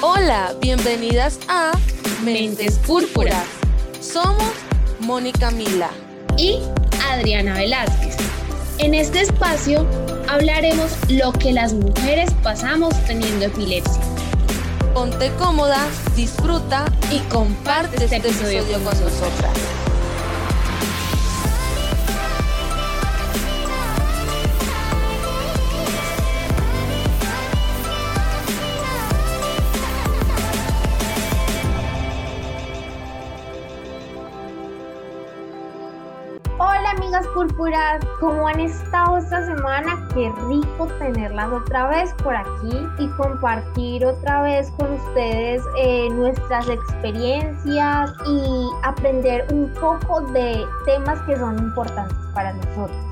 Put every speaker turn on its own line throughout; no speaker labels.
Hola, bienvenidas a Mentes Púrpuras. Somos Mónica Mila
y Adriana Velázquez. En este espacio hablaremos lo que las mujeres pasamos teniendo epilepsia.
Ponte cómoda, disfruta y comparte este, este episodio con nosotras.
Púrpuras, ¿cómo han estado esta semana? Qué rico tenerlas otra vez por aquí y compartir otra vez con ustedes eh, nuestras experiencias y aprender un poco de temas que son importantes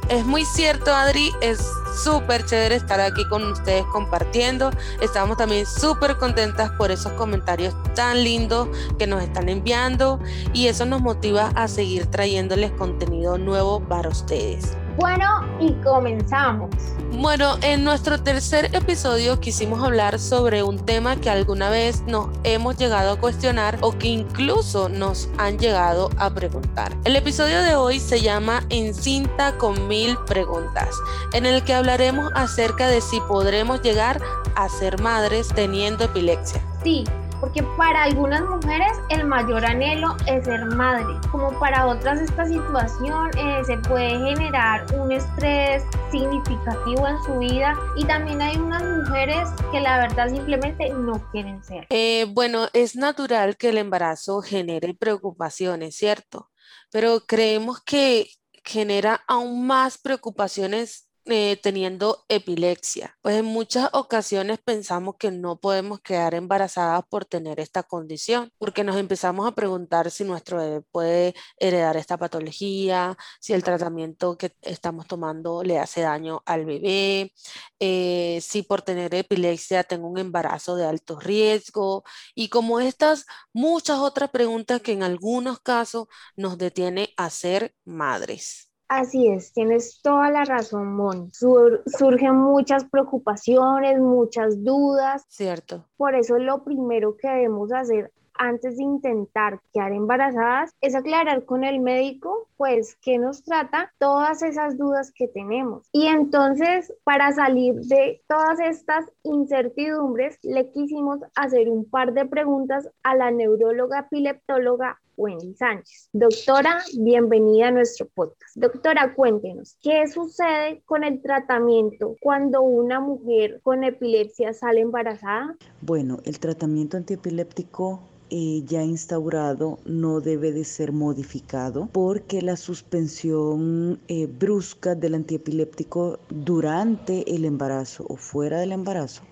Es muy cierto, Adri, es súper chévere estar aquí con ustedes compartiendo. Estamos también súper contentas por esos comentarios tan lindos que nos están enviando y eso nos motiva a seguir trayéndoles contenido nuevo para ustedes.
Bueno, y comenzamos.
Bueno, en nuestro tercer episodio quisimos hablar sobre un tema que alguna vez nos hemos llegado a cuestionar o que incluso nos han llegado a preguntar. El episodio de hoy se llama Encinta con mil preguntas, en el que hablaremos acerca de si podremos llegar a ser madres teniendo epilepsia.
Sí, porque para algunas mujeres el mayor anhelo es ser madre, como para otras esta situación eh, se puede generar un estrés significativo en su vida y también hay unas mujeres que la verdad simplemente no quieren ser.
Eh, bueno, es natural que el embarazo genere preocupaciones, ¿cierto? Pero creemos que genera aún más preocupaciones eh, teniendo epilepsia. Pues en muchas ocasiones pensamos que no podemos quedar embarazadas por tener esta condición, porque nos empezamos a preguntar si nuestro bebé puede heredar esta patología, si el tratamiento que estamos tomando le hace daño al bebé, eh, si por tener epilepsia tengo un embarazo de alto riesgo y como estas muchas otras preguntas que en algunos casos nos detiene a ser madres.
Así es, tienes toda la razón, Mon. surgen muchas preocupaciones, muchas dudas.
Cierto.
Por eso lo primero que debemos hacer antes de intentar quedar embarazadas es aclarar con el médico, pues, qué nos trata, todas esas dudas que tenemos. Y entonces, para salir de todas estas incertidumbres, le quisimos hacer un par de preguntas a la neuróloga epileptóloga Wendy Sánchez. Doctora, bienvenida a nuestro podcast. Doctora, cuéntenos, ¿qué sucede con el tratamiento cuando una mujer con epilepsia sale embarazada?
Bueno, el tratamiento antiepiléptico eh, ya instaurado no debe de ser modificado porque la suspensión eh, brusca del antiepiléptico durante el embarazo o fuera del embarazo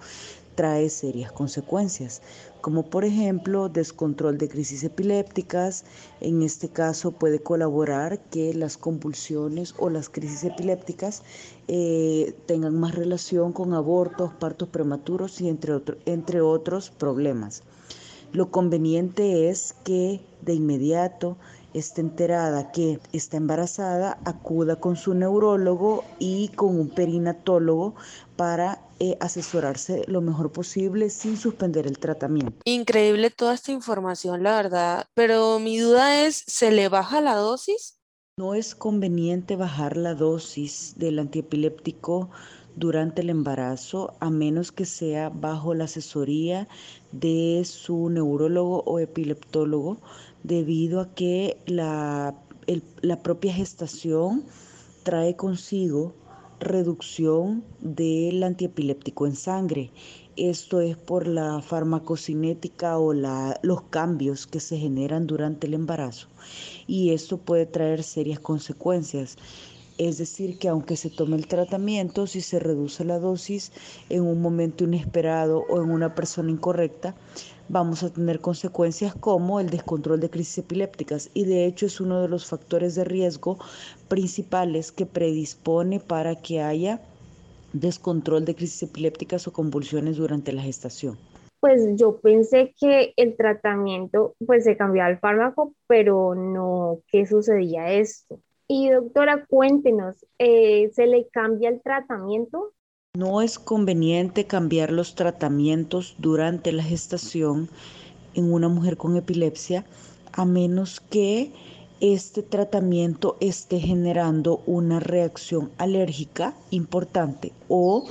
trae serias consecuencias, como por ejemplo descontrol de crisis epilépticas. En este caso puede colaborar que las convulsiones o las crisis epilépticas eh, tengan más relación con abortos, partos prematuros y entre, entre otros problemas. Lo conveniente es que de inmediato esté enterada que está embarazada, acuda con su neurólogo y con un perinatólogo para eh, asesorarse lo mejor posible sin suspender el tratamiento.
Increíble toda esta información, la verdad, pero mi duda es, ¿se le baja la dosis?
No es conveniente bajar la dosis del antiepiléptico durante el embarazo, a menos que sea bajo la asesoría de su neurólogo o epileptólogo, debido a que la, la propia gestación trae consigo reducción del antiepiléptico en sangre. Esto es por la farmacocinética o los cambios que se generan durante el embarazo y esto puede traer serias consecuencias. Es decir, que aunque se tome el tratamiento, si se reduce la dosis en un momento inesperado o en una persona incorrecta, vamos a tener consecuencias como el descontrol de crisis epilépticas y de hecho es uno de los factores de riesgo principales que predispone para que haya descontrol de crisis epilépticas o convulsiones durante la gestación.
Pues yo pensé que el tratamiento, pues se cambiaba el fármaco, pero no, ¿qué sucedía esto? Y doctora, cuéntenos, eh, ¿se le cambia el tratamiento?
No es conveniente cambiar los tratamientos durante la gestación en una mujer con epilepsia a menos que este tratamiento esté generando una reacción alérgica importante o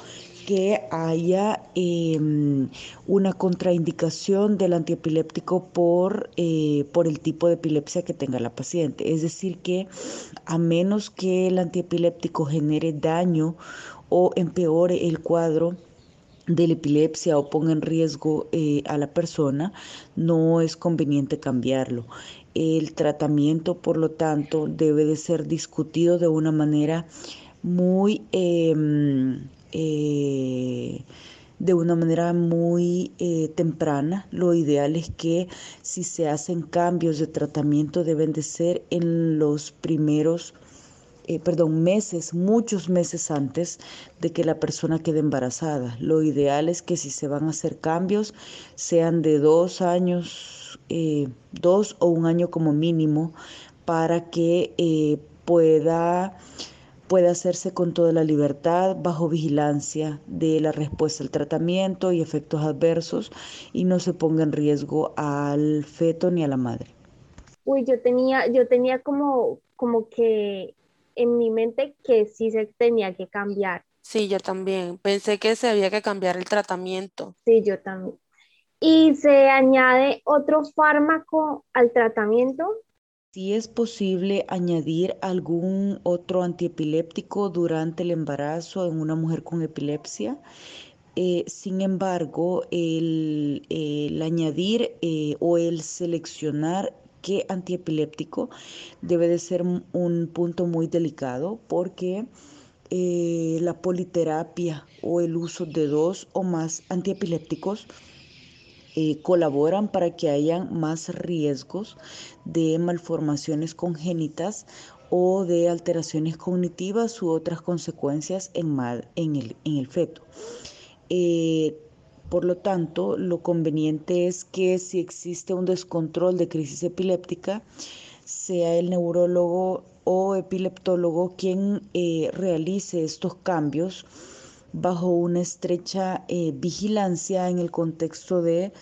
que haya em, una contraindicación del antiepiléptico por, eh, por el tipo de epilepsia que tenga la paciente. Es decir, que a menos que el antiepiléptico genere daño o empeore el cuadro, de la epilepsia o ponga en riesgo eh, a la persona, no es conveniente cambiarlo. El tratamiento, por lo tanto, debe de ser discutido de una manera muy, em, eh, de una manera muy eh, temprana. Lo ideal es que si se hacen cambios de tratamiento deben de ser en los primeros eh, perdón, meses, muchos meses antes de que la persona quede embarazada. Lo ideal es que si se van a hacer cambios, sean de dos años eh, dos o un año como mínimo para que eh, pueda, hacerse con toda la libertad bajo vigilancia de la respuesta al tratamiento y efectos adversos y no se ponga en riesgo al feto ni a la madre.
Uy, yo tenía, yo tenía como, como que en mi mente que sí se tenía que cambiar.
Sí, yo también. Pensé que se había que cambiar el tratamiento.
Sí, yo también y se añade otro fármaco al tratamiento.
Si es posible añadir algún otro antiepiléptico durante el embarazo en una mujer con epilepsia. Eh, sin embargo, el, añadir eh, o el seleccionar qué antiepiléptico debe de ser un punto muy delicado porque eh, la politerapia o el uso de dos o más antiepilépticos eh, colaboran para que hayan más riesgos de malformaciones congénitas o de alteraciones cognitivas u otras consecuencias en, en, el, en el, feto. Eh, por lo tanto, lo conveniente es que si existe un descontrol de crisis epiléptica, sea el neurólogo o epileptólogo quien eh, realice estos cambios bajo una estrecha eh, vigilancia en el contexto de,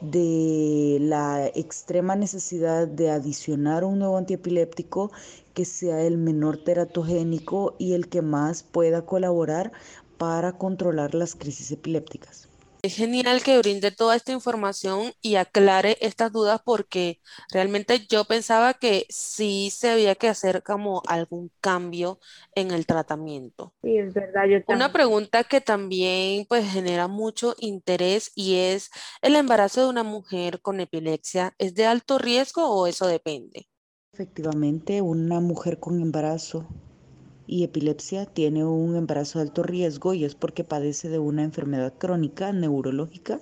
de la extrema necesidad de adicionar un nuevo antiepiléptico que sea el menor teratogénico y el que más pueda colaborar para controlar las crisis epilépticas.
Es genial que brinde toda esta información y aclare estas dudas porque realmente yo pensaba que sí se había que hacer como algún cambio en el tratamiento.
Sí, es verdad. Yo
Una pregunta que también pues genera mucho interés y es, ¿el embarazo de una mujer con epilepsia es de alto riesgo o eso depende?
Efectivamente, una mujer con embarazo y epilepsia tiene un embarazo de alto riesgo y es porque padece de una enfermedad crónica neurológica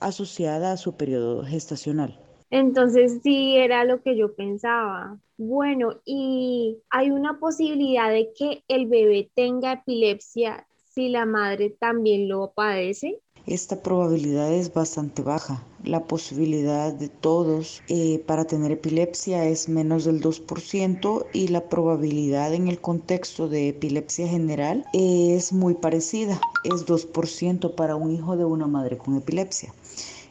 asociada a su periodo gestacional.
Entonces sí era lo que yo pensaba. Bueno, y hay una posibilidad de que el bebé tenga epilepsia si la madre también lo padece.
Esta probabilidad es bastante baja. La posibilidad de todos eh, para tener epilepsia es menos del 2% y la probabilidad en el contexto de epilepsia general es muy parecida. Es 2% para un hijo de una madre con epilepsia.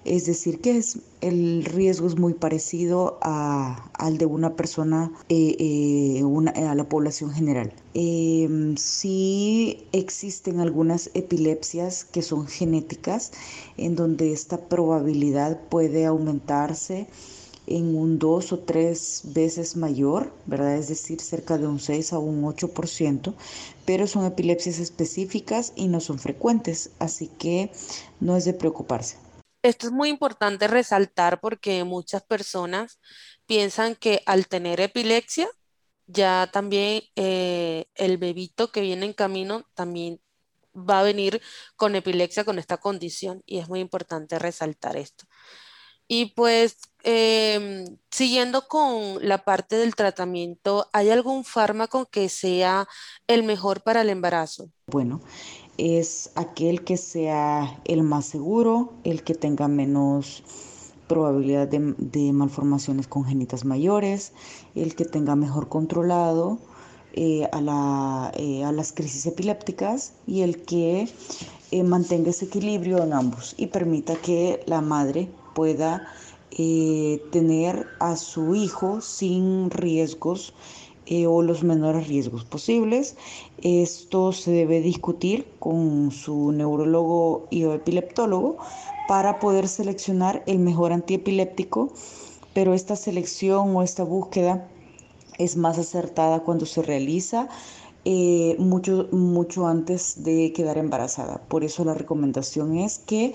Es decir, que el riesgo es muy parecido al de una persona, eh, eh, a la población general. Em, sí existen algunas epilepsias que son genéticas, en donde esta probabilidad puede aumentarse en un 2 o 3 veces mayor, ¿verdad? Es decir, cerca de un 6 a un 8%, pero son epilepsias específicas y no son frecuentes, así que no es de preocuparse.
Esto es muy importante resaltar porque muchas personas piensan que al tener epilepsia, ya también eh, el bebito que viene en camino también va a venir con epilepsia, con esta condición, y es muy importante resaltar esto. Y pues, em, siguiendo con la parte del tratamiento, ¿hay algún fármaco que sea el mejor para el embarazo?
Bueno, es aquel que sea el más seguro, el que tenga menos probabilidad de, malformaciones congénitas mayores, el que tenga mejor controlado eh, a, las crisis epilépticas y el que mantenga ese equilibrio en ambos y permita que la madre pueda tener a su hijo sin riesgos o los menores riesgos posibles. Esto se debe discutir con su neurólogo y o epileptólogo para poder seleccionar el mejor antiepiléptico, pero esta selección o esta búsqueda es más acertada cuando se realiza eh, mucho, mucho antes de quedar embarazada. Por eso la recomendación es que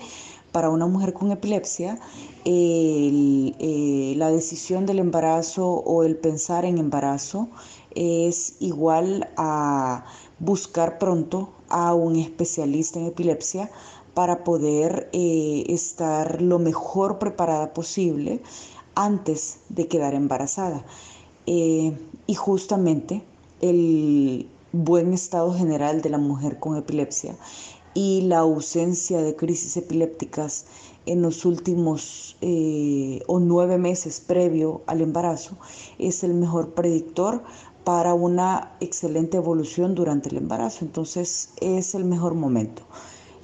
para una mujer con epilepsia, eh, la decisión del embarazo o el pensar en embarazo es igual a buscar pronto a un especialista en epilepsia para poder eh, estar lo mejor preparada posible antes de quedar embarazada. Eh, y justamente el buen estado general de la mujer con epilepsia y la ausencia de crisis epilépticas en los últimos eh, o nueve meses previo al embarazo es el mejor predictor para una excelente evolución durante el embarazo. Entonces es el mejor momento.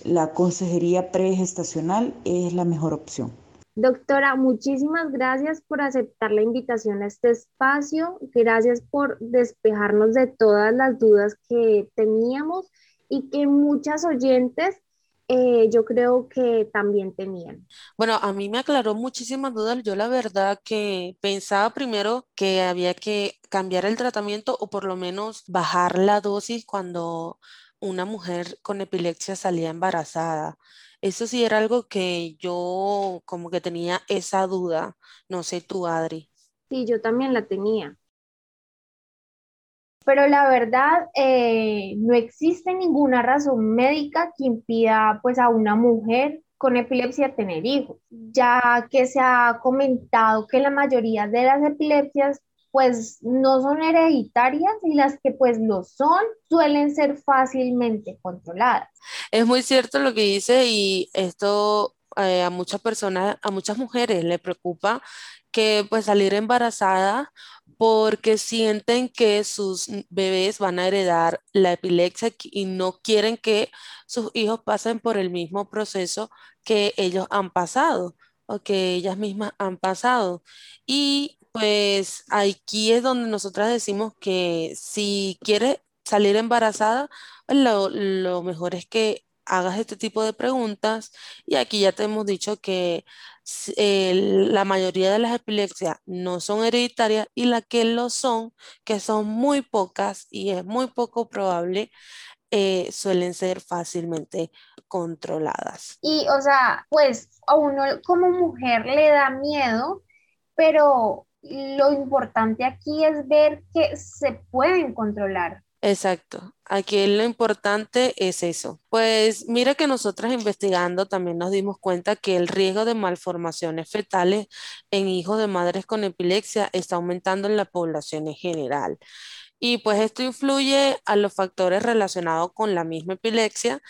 La consejería pregestacional es la mejor opción.
Doctora, muchísimas gracias por aceptar la invitación a este espacio. Gracias por despejarnos de todas las dudas que teníamos y que muchas oyentes eh, yo creo que también tenían.
Bueno, a mí me aclaró muchísimas dudas. Yo la verdad que pensaba primero que había que cambiar el tratamiento o por lo menos bajar la dosis cuando una mujer con epilepsia salía embarazada. Eso sí era algo que yo como que tenía esa duda. No sé tú, Adri.
Sí, yo también la tenía. Pero la verdad, eh, no existe ninguna razón médica que impida pues a una mujer con epilepsia tener hijos, ya que se ha comentado que la mayoría de las epilepsias pues no son hereditarias y las que pues lo son suelen ser fácilmente controladas.
Es muy cierto lo que dice y esto eh, a muchas personas, a muchas mujeres le preocupa que pues salir embarazada porque sienten que sus bebés van a heredar la epilepsia y no quieren que sus hijos pasen por el mismo proceso que ellos han pasado o que ellas mismas han pasado. Y pues aquí es donde nosotras decimos que si quieres salir embarazada, lo, lo mejor es que hagas este tipo de preguntas y aquí ya te hemos dicho que la mayoría de las epilepsias no son hereditarias y las que lo son, que son muy pocas y es muy poco probable, eh, suelen ser fácilmente controladas.
Y, o sea, pues a uno como mujer le da miedo, pero lo importante aquí es ver que se pueden controlar.
Exacto. Aquí lo importante es eso. Pues mira que nosotras investigando también nos dimos cuenta que el riesgo de malformaciones fetales en hijos de madres con epilepsia está aumentando en la población en general. Y pues esto influye a los factores relacionados con la misma epilepsia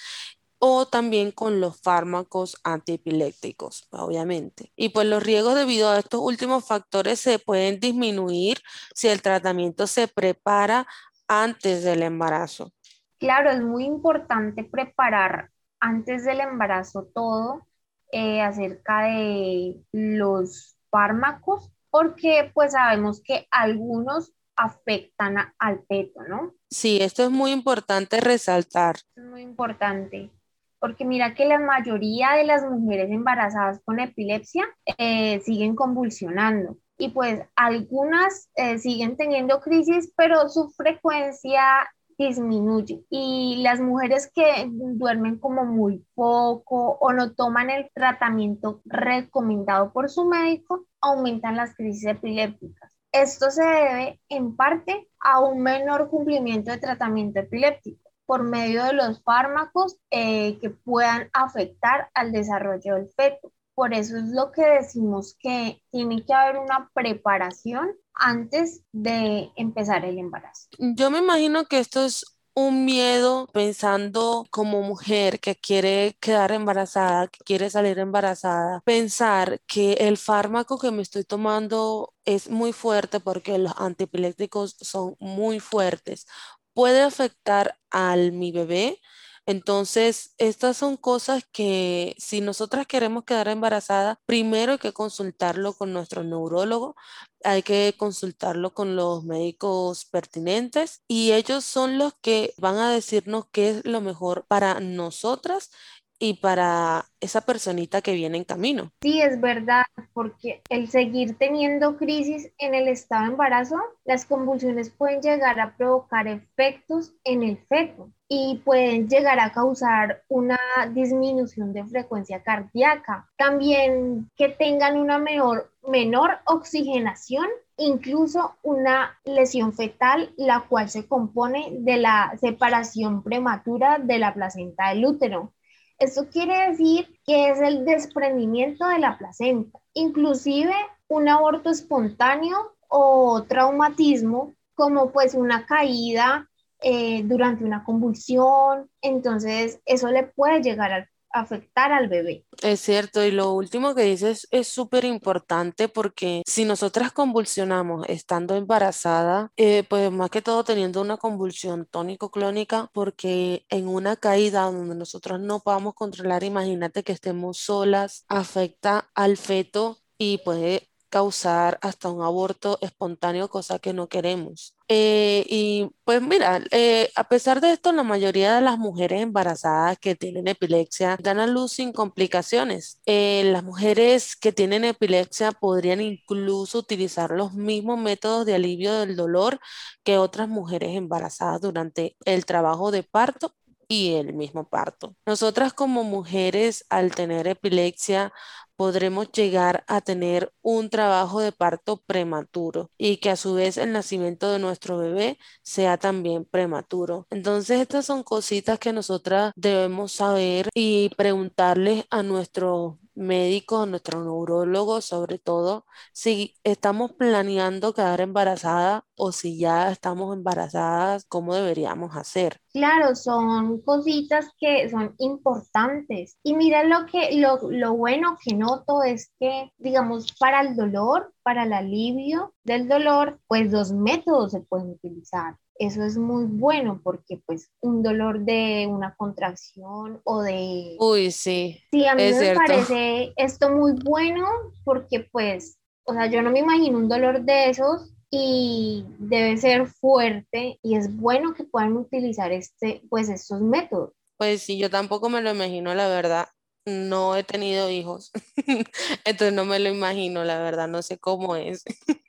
o también con los fármacos antiepilépticos, obviamente. Y pues los riesgos debido a estos últimos factores se pueden disminuir si el tratamiento se prepara antes del embarazo.
Claro, es muy importante preparar antes del embarazo todo eh, acerca de los fármacos, porque pues sabemos que algunos afectan al peto, ¿no?
Sí, esto es muy importante resaltar.
Es muy importante, porque mira que la mayoría de las mujeres embarazadas con epilepsia eh, siguen convulsionando y pues algunas eh, siguen teniendo crisis, pero su frecuencia disminuye. Y las mujeres que duermen como muy poco o no toman el tratamiento recomendado por su médico, aumentan las crisis epilépticas. Esto se debe en parte a un menor cumplimiento de tratamiento epiléptico por medio de los fármacos eh, que puedan afectar al desarrollo del feto. Por eso es lo que decimos que tiene que haber una preparación antes de empezar el embarazo.
Yo me imagino que esto es un miedo pensando como mujer que quiere quedar embarazada, que quiere salir embarazada, pensar que el fármaco que me estoy tomando es muy fuerte porque los antiepilépticos son muy fuertes. Puede afectar al mi bebé. Entonces, estas son cosas que si nosotras queremos quedar embarazadas, primero hay que consultarlo con nuestro neurólogo, hay que consultarlo con los médicos pertinentes y ellos son los que van a decirnos qué es lo mejor para nosotras y para esa personita que viene en camino.
Sí, es verdad, porque el seguir teniendo crisis en el estado de embarazo, las convulsiones pueden llegar a provocar efectos en el feto y pueden llegar a causar una disminución de frecuencia cardíaca. También que tengan una menor, menor oxigenación incluso una lesión fetal, la cual se compone de la separación prematura de la placenta del útero. Esto quiere decir que es el desprendimiento de la placenta, inclusive un aborto espontáneo o traumatismo, como pues una caída eh, durante una convulsión, entonces eso le puede llegar a afectar al bebé.
Es cierto, y lo último que dices es súper importante porque si nosotras convulsionamos estando embarazada, eh, pues más que todo teniendo una convulsión tónico-clónica, porque en una caída donde nosotros no podamos controlar, imagínate que estemos solas, afecta al feto y puede causar hasta un aborto espontáneo, cosa que no queremos. Eh, y pues mira, eh, a pesar de esto, la mayoría de las mujeres embarazadas que tienen epilepsia dan a luz sin complicaciones. Eh, las mujeres que tienen epilepsia podrían incluso utilizar los mismos métodos de alivio del dolor que otras mujeres embarazadas durante el trabajo de parto y el mismo parto. Nosotras como mujeres al tener epilepsia podremos llegar a tener un trabajo de parto prematuro y que a su vez el nacimiento de nuestro bebé sea también prematuro. Entonces estas son cositas que nosotras debemos saber y preguntarles a nuestros médicos, nuestro neurólogo, sobre todo si estamos planeando quedar embarazada o si ya estamos embarazadas, cómo deberíamos hacer.
Claro, son cositas que son importantes. Y mira lo que lo, lo bueno que noto es que, digamos, para el dolor, para el alivio del dolor, pues dos métodos se pueden utilizar. Eso es muy bueno porque pues un dolor de una contracción o de...
Uy, sí.
Sí, a mí me parece esto muy bueno porque pues, o sea, yo no me imagino un dolor de esos y debe ser fuerte y es bueno que puedan utilizar este, pues estos métodos.
Pues sí, yo tampoco me lo imagino, la verdad. No he tenido hijos, entonces no me lo imagino, la verdad, no sé cómo es.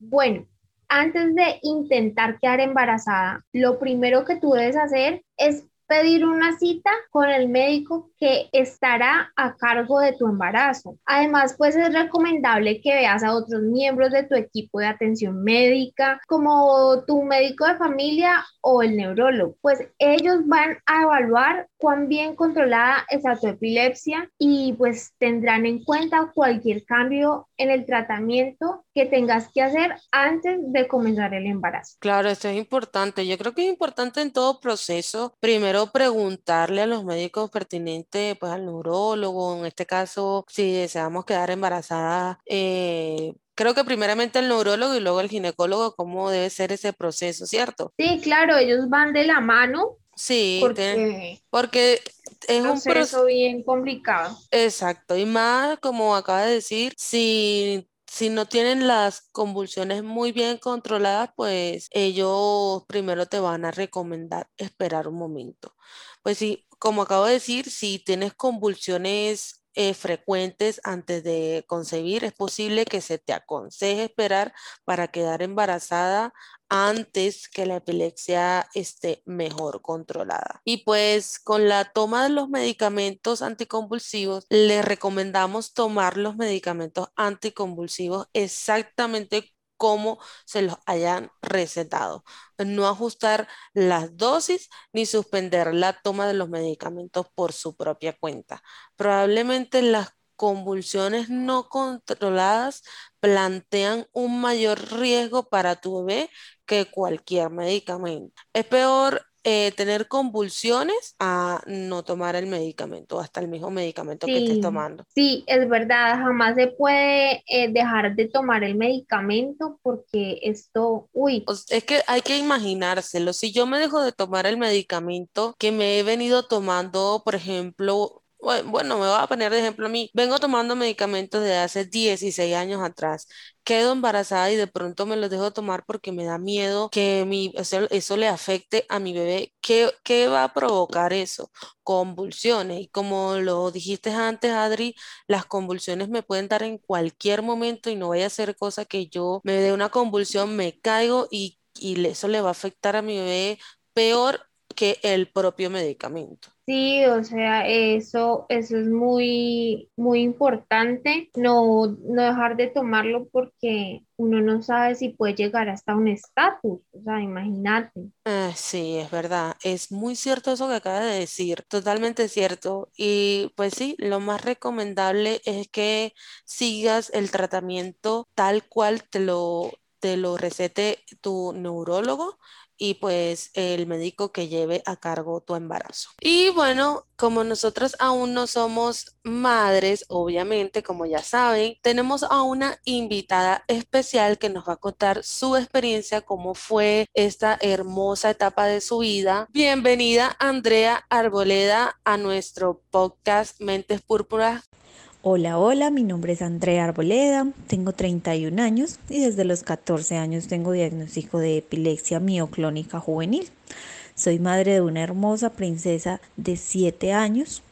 Bueno, antes de intentar quedar embarazada, lo primero que tú debes hacer es pedir una cita con el médico que estará a cargo de tu embarazo. Además, pues es recomendable que veas a otros miembros de tu equipo de atención médica, como tu médico de familia o el neurólogo, pues ellos van a evaluar cuán bien controlada está tu epilepsia y pues tendrán en cuenta cualquier cambio en el tratamiento que tengas que hacer antes de comenzar el embarazo.
Claro, esto es importante. Yo creo que es importante en todo proceso, primero preguntarle a los médicos pertinentes, pues al neurólogo, en este caso, si deseamos quedar embarazada, eh, creo que primeramente el neurólogo y luego el ginecólogo, cómo debe ser ese proceso, ¿cierto?
Sí, claro, ellos van de la mano.
Sí, porque, es un
proceso bien complicado.
Exacto, y más como acaba de decir, si si no tienen las convulsiones muy bien controladas, pues ellos primero te van a recomendar esperar un momento. Pues sí, como acabo de decir, si tienes convulsiones eh, frecuentes antes de concebir, es posible que se te aconseje esperar para quedar embarazada antes que la epilepsia esté mejor controlada. Y pues con la toma de los medicamentos anticonvulsivos, le recomendamos tomar los medicamentos anticonvulsivos exactamente como se los hayan recetado. No ajustar las dosis ni suspender la toma de los medicamentos por su propia cuenta. Probablemente las convulsiones no controladas plantean un mayor riesgo para tu bebé que cualquier medicamento. Es peor eh, tener convulsiones a no tomar el medicamento, hasta el mismo medicamento que estés tomando.
Sí, es verdad, jamás se puede eh, dejar de tomar el medicamento porque esto, uy.
Es que hay que imaginárselo. Si yo me dejo de tomar el medicamento que me he venido tomando, por ejemplo, bueno, me voy a poner de ejemplo a mí. Vengo tomando medicamentos de hace 16 años atrás. Quedo embarazada y de pronto me los dejo tomar porque me da miedo que mi, eso, le afecte a mi bebé. ¿Qué, ¿Qué va a provocar eso? Convulsiones. Y como lo dijiste antes, Adri, las convulsiones me pueden dar en cualquier momento y no vaya a ser cosa que yo me dé una convulsión, me caigo y, y eso le va a afectar a mi bebé peor que el propio medicamento.
Sí, o sea, eso, eso es muy, muy importante, no, no dejar de tomarlo porque uno no sabe si puede llegar hasta un estatus, o sea, imagínate.
Ah, sí, es verdad, es muy cierto eso que acaba de decir, totalmente cierto. Y pues sí, lo más recomendable es que sigas el tratamiento tal cual te lo, te lo recete tu neurólogo y pues el médico que lleve a cargo tu embarazo. Y bueno, como nosotros aún no somos madres, obviamente, como ya saben, tenemos a una invitada especial que nos va a contar su experiencia, cómo fue esta hermosa etapa de su vida. Bienvenida, Andrea Arboleda, a nuestro podcast Mentes Púrpuras.
Hola, hola, mi nombre es Andrea Arboleda, tengo 31 años y desde los 14 años tengo diagnóstico de epilepsia mioclónica juvenil. Soy madre de una hermosa princesa de 7 años.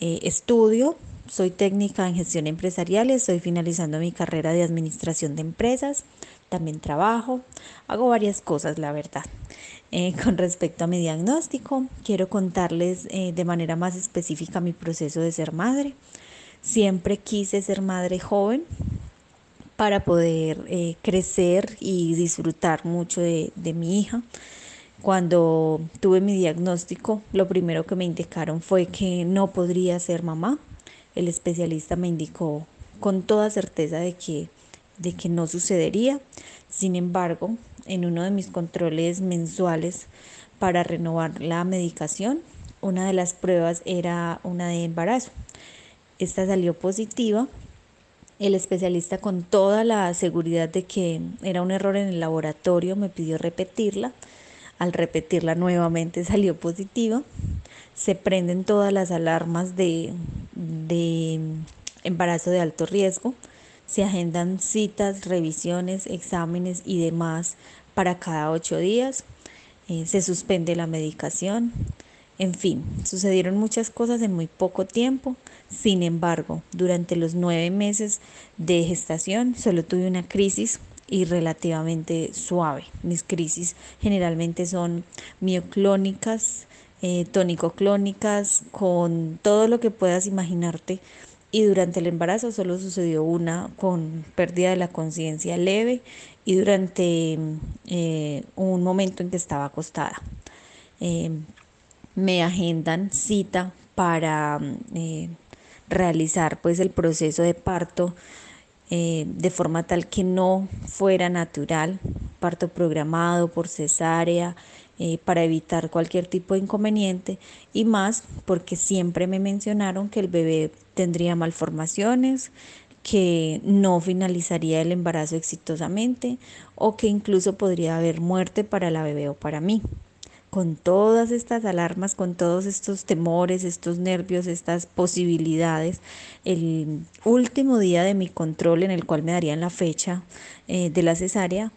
Eh, estudio, soy técnica en gestión empresarial, estoy finalizando mi carrera de administración de empresas. También trabajo, hago varias cosas, la verdad. Eh, con respecto a mi diagnóstico, quiero contarles eh, de manera más específica mi proceso de ser madre. Siempre quise ser madre joven para poder eh, crecer y disfrutar mucho de, de mi hija. Cuando tuve mi diagnóstico, lo primero que me indicaron fue que no podría ser mamá. El especialista me indicó con toda certeza de que, de que no sucedería. Sin embargo, en uno de mis controles mensuales para renovar la medicación, una de las pruebas era una de embarazo. Esta salió positiva. El especialista con toda la seguridad de que era un error en el laboratorio me pidió repetirla. Al repetirla nuevamente salió positiva. Se prenden todas las alarmas de, embarazo de alto riesgo. Se agendan citas, revisiones, exámenes y demás para cada ocho días. Eh, se suspende la medicación. En fin, sucedieron muchas cosas en muy poco tiempo. Sin embargo, durante los nueve meses de gestación solo tuve una crisis y relativamente suave. Mis crisis generalmente son mioclónicas, eh, tónico-clónicas, con todo lo que puedas imaginarte. Y durante el embarazo solo sucedió una con pérdida de la conciencia leve y durante eh, un momento en que estaba acostada. Eh, me agendan cita para eh, realizar pues el proceso de parto eh, de forma tal que no fuera natural, parto programado por cesárea, eh, para evitar cualquier tipo de inconveniente y más porque siempre me mencionaron que el bebé tendría malformaciones, que no finalizaría el embarazo exitosamente o que incluso podría haber muerte para la bebé o para mí con todas estas alarmas, con todos estos temores, estos nervios, estas posibilidades, el último día de mi control en el cual me darían la fecha eh, de la cesárea,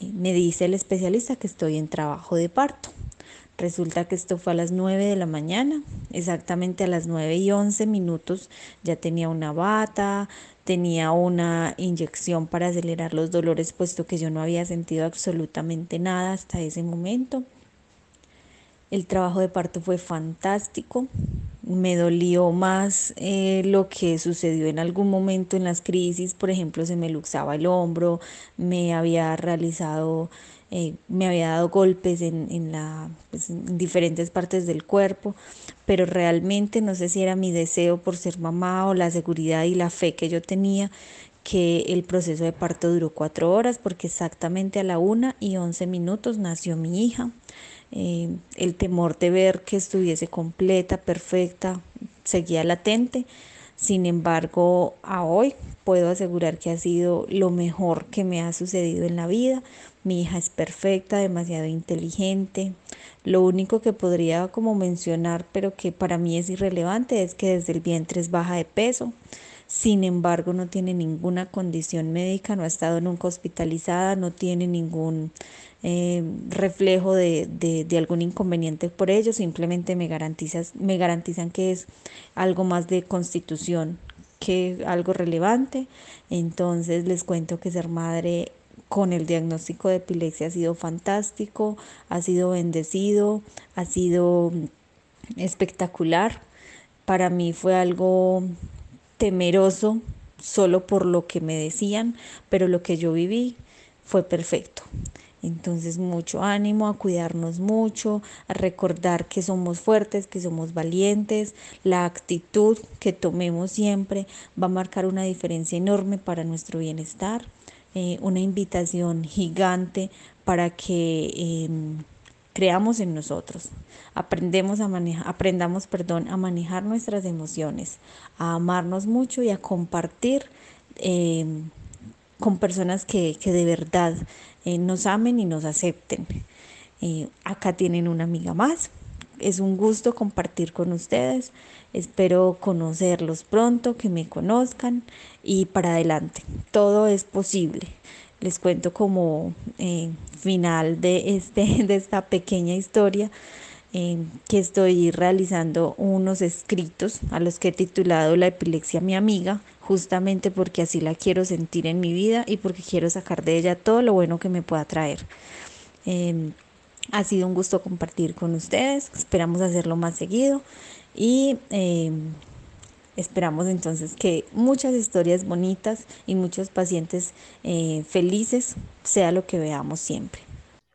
me dice el especialista que estoy en trabajo de parto. Resulta que esto fue a las 9 de la mañana, exactamente a las 9 y 11 minutos ya tenía una bata, tenía una inyección para acelerar los dolores, puesto que yo no había sentido absolutamente nada hasta ese momento El trabajo de parto fue fantástico. Me dolió más eh, lo que sucedió en algún momento en las crisis. Por ejemplo, se me luxaba el hombro, me había realizado, eh, me había dado golpes en, en la, pues, en diferentes partes del cuerpo. Pero realmente no sé si era mi deseo por ser mamá o la seguridad y la fe que yo tenía que el proceso de parto duró cuatro horas porque exactamente a la una y once minutos nació mi hija. Eh, el temor de ver que estuviese completa, perfecta, seguía latente. Sin embargo, a hoy puedo asegurar que ha sido lo mejor que me ha sucedido en la vida. Mi hija es perfecta, demasiado inteligente. Lo único que podría como mencionar, pero que para mí es irrelevante, es que desde el vientre es baja de peso. Sin embargo, no tiene ninguna condición médica, no ha estado nunca hospitalizada, no tiene ningún eh, reflejo de, de, algún inconveniente por ello, simplemente me, me garantizan que es algo más de constitución que algo relevante. Entonces les cuento que ser madre con el diagnóstico de epilepsia ha sido fantástico, ha sido bendecido, ha sido espectacular. Para mí fue algo temeroso solo por lo que me decían, pero lo que yo viví fue perfecto. Entonces mucho ánimo a cuidarnos mucho, a recordar que somos fuertes, que somos valientes. La actitud que tomemos siempre va a marcar una diferencia enorme para nuestro bienestar. Eh, una invitación gigante para que em, creamos en nosotros. Aprendemos a manejar, aprendamos perdón, a manejar nuestras emociones, a amarnos mucho y a compartir em, con personas que, que de verdad eh, nos amen y nos acepten. Eh, acá tienen una amiga más. Es un gusto compartir con ustedes. Espero conocerlos pronto, que me conozcan y para adelante. Todo es posible. Les cuento como eh, final de, este, de esta pequeña historia que estoy realizando unos escritos a los que he titulado La epilepsia mi amiga, justamente porque así la quiero sentir en mi vida y porque quiero sacar de ella todo lo bueno que me pueda traer. Em, ha sido un gusto compartir con ustedes, esperamos hacerlo más seguido y em, esperamos entonces que muchas historias bonitas y muchos pacientes eh, felices sea lo que veamos siempre.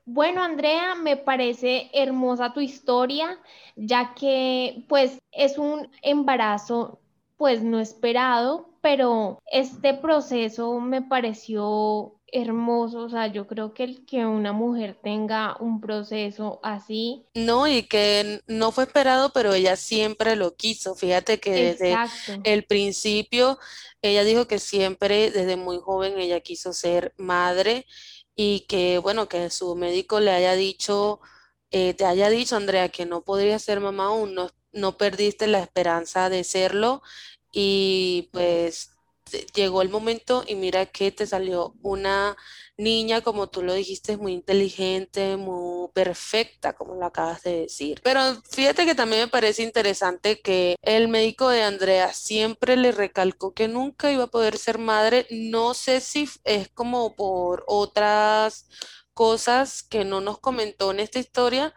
Bueno, Andrea, me parece hermosa tu historia, ya que pues es un embarazo pues no esperado, pero este proceso me pareció hermoso, o sea, yo creo que el que una mujer tenga un proceso así.
No, y que no fue esperado, pero ella siempre lo quiso. Fíjate que desde el principio, ella dijo que siempre, desde muy joven, ella quiso ser madre y que, bueno, que su médico le haya dicho, eh, te haya dicho, Andrea, que no podría ser mamá aún, no, no perdiste la esperanza de serlo y pues llegó el momento y mira que te salió una niña, como tú lo dijiste, muy inteligente, muy perfecta, como lo acabas de decir. Pero fíjate que también me parece interesante que el médico de Andrea siempre le recalcó que nunca iba a poder ser madre. No sé si es como por otras cosas que no nos comentó en esta historia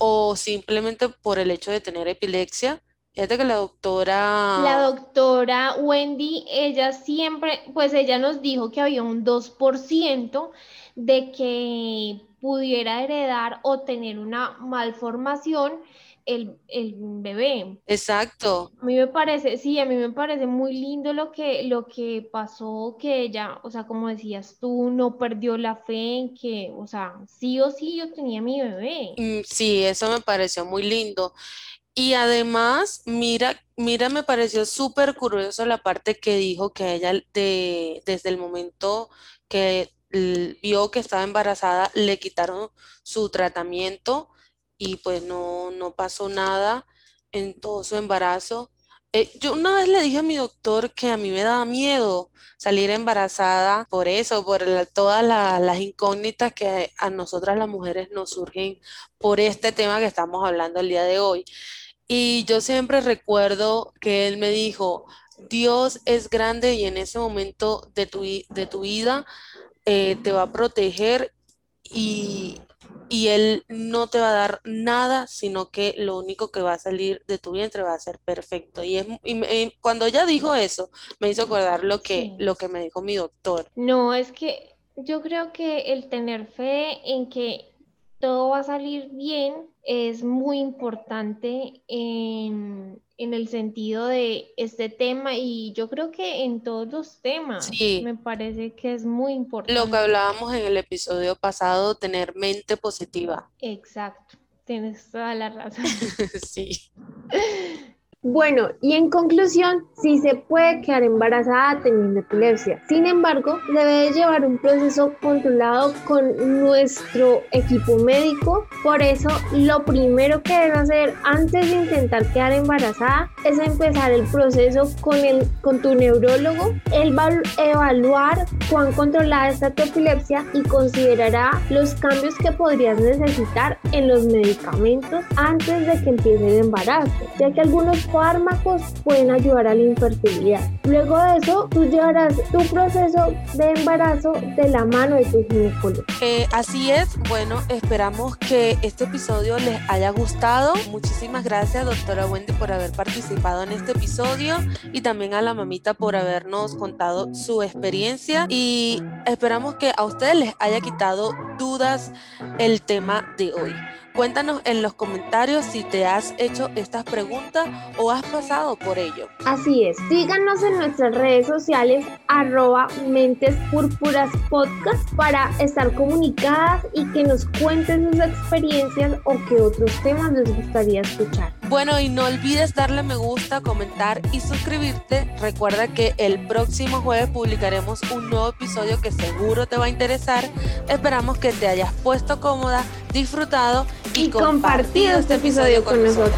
o simplemente por el hecho de tener epilepsia Fíjate que la doctora...
La doctora Wendy, ella siempre, pues ella nos dijo que había un 2% de que pudiera heredar o tener una malformación el, el, bebé.
Exacto.
A mí me parece, sí, a mí me parece muy lindo lo que, lo que pasó, que ella, o sea, como decías tú, no perdió la fe en que, o sea, sí o sí yo tenía mi bebé.
Mm, sí, eso me pareció muy lindo. Y además, mira, mira, me pareció súper curioso la parte que dijo que ella de, desde el momento que vio que estaba embarazada, le quitaron su tratamiento y pues no, no pasó nada en todo su embarazo. Eh, yo una vez le dije a mi doctor que a mí me daba miedo salir embarazada por eso, por todas las incógnitas que a nosotras las mujeres nos surgen por este tema que estamos hablando el día de hoy. Y yo siempre recuerdo que él me dijo, Dios es grande y en ese momento de tu, de tu vida eh, te va a proteger y, y él no te va a dar nada, sino que lo único que va a salir de tu vientre va a ser perfecto. Y, es, cuando ella dijo eso, me hizo acordar lo que, lo que me dijo mi doctor.
No, es que yo creo que el tener fe en que todo va a salir bien es muy importante en, el sentido de este tema y yo creo que en todos los temas me parece que es muy importante.
Lo que hablábamos en el episodio pasado, tener mente positiva.
Exacto, tienes toda la razón.
sí.
Bueno, y en conclusión, sí se puede quedar embarazada teniendo epilepsia. Sin embargo, debe llevar un proceso controlado con nuestro equipo médico. Por eso, lo primero que debe hacer antes de intentar quedar embarazada es empezar el proceso con, el, con tu neurólogo. Él va a evaluar cuán controlada está tu epilepsia y considerará los cambios que podrías necesitar en los medicamentos antes de que empiece el embarazo, ya que algunos fármacos pueden ayudar a la infertilidad. Luego de eso, tú llevarás tu proceso de embarazo de la mano de tu ginecólogo.
Eh, así es, bueno, esperamos que este episodio les haya gustado. Muchísimas gracias, doctora Wendy, por haber participado en este episodio y también a la mamita por habernos contado su experiencia y esperamos que a ustedes les haya quitado dudas el tema de hoy. Cuéntanos en los comentarios si te has hecho estas preguntas o has pasado por ello.
Así es, síganos en nuestras redes sociales arroba mentes podcast para estar comunicadas y que nos cuenten sus experiencias o qué otros temas les gustaría escuchar.
Bueno, y no olvides darle me gusta, comentar y suscribirte. Recuerda que el próximo jueves publicaremos un nuevo episodio que seguro te va a interesar. Esperamos que te hayas puesto cómoda, disfrutado y, compartido este episodio con nosotros.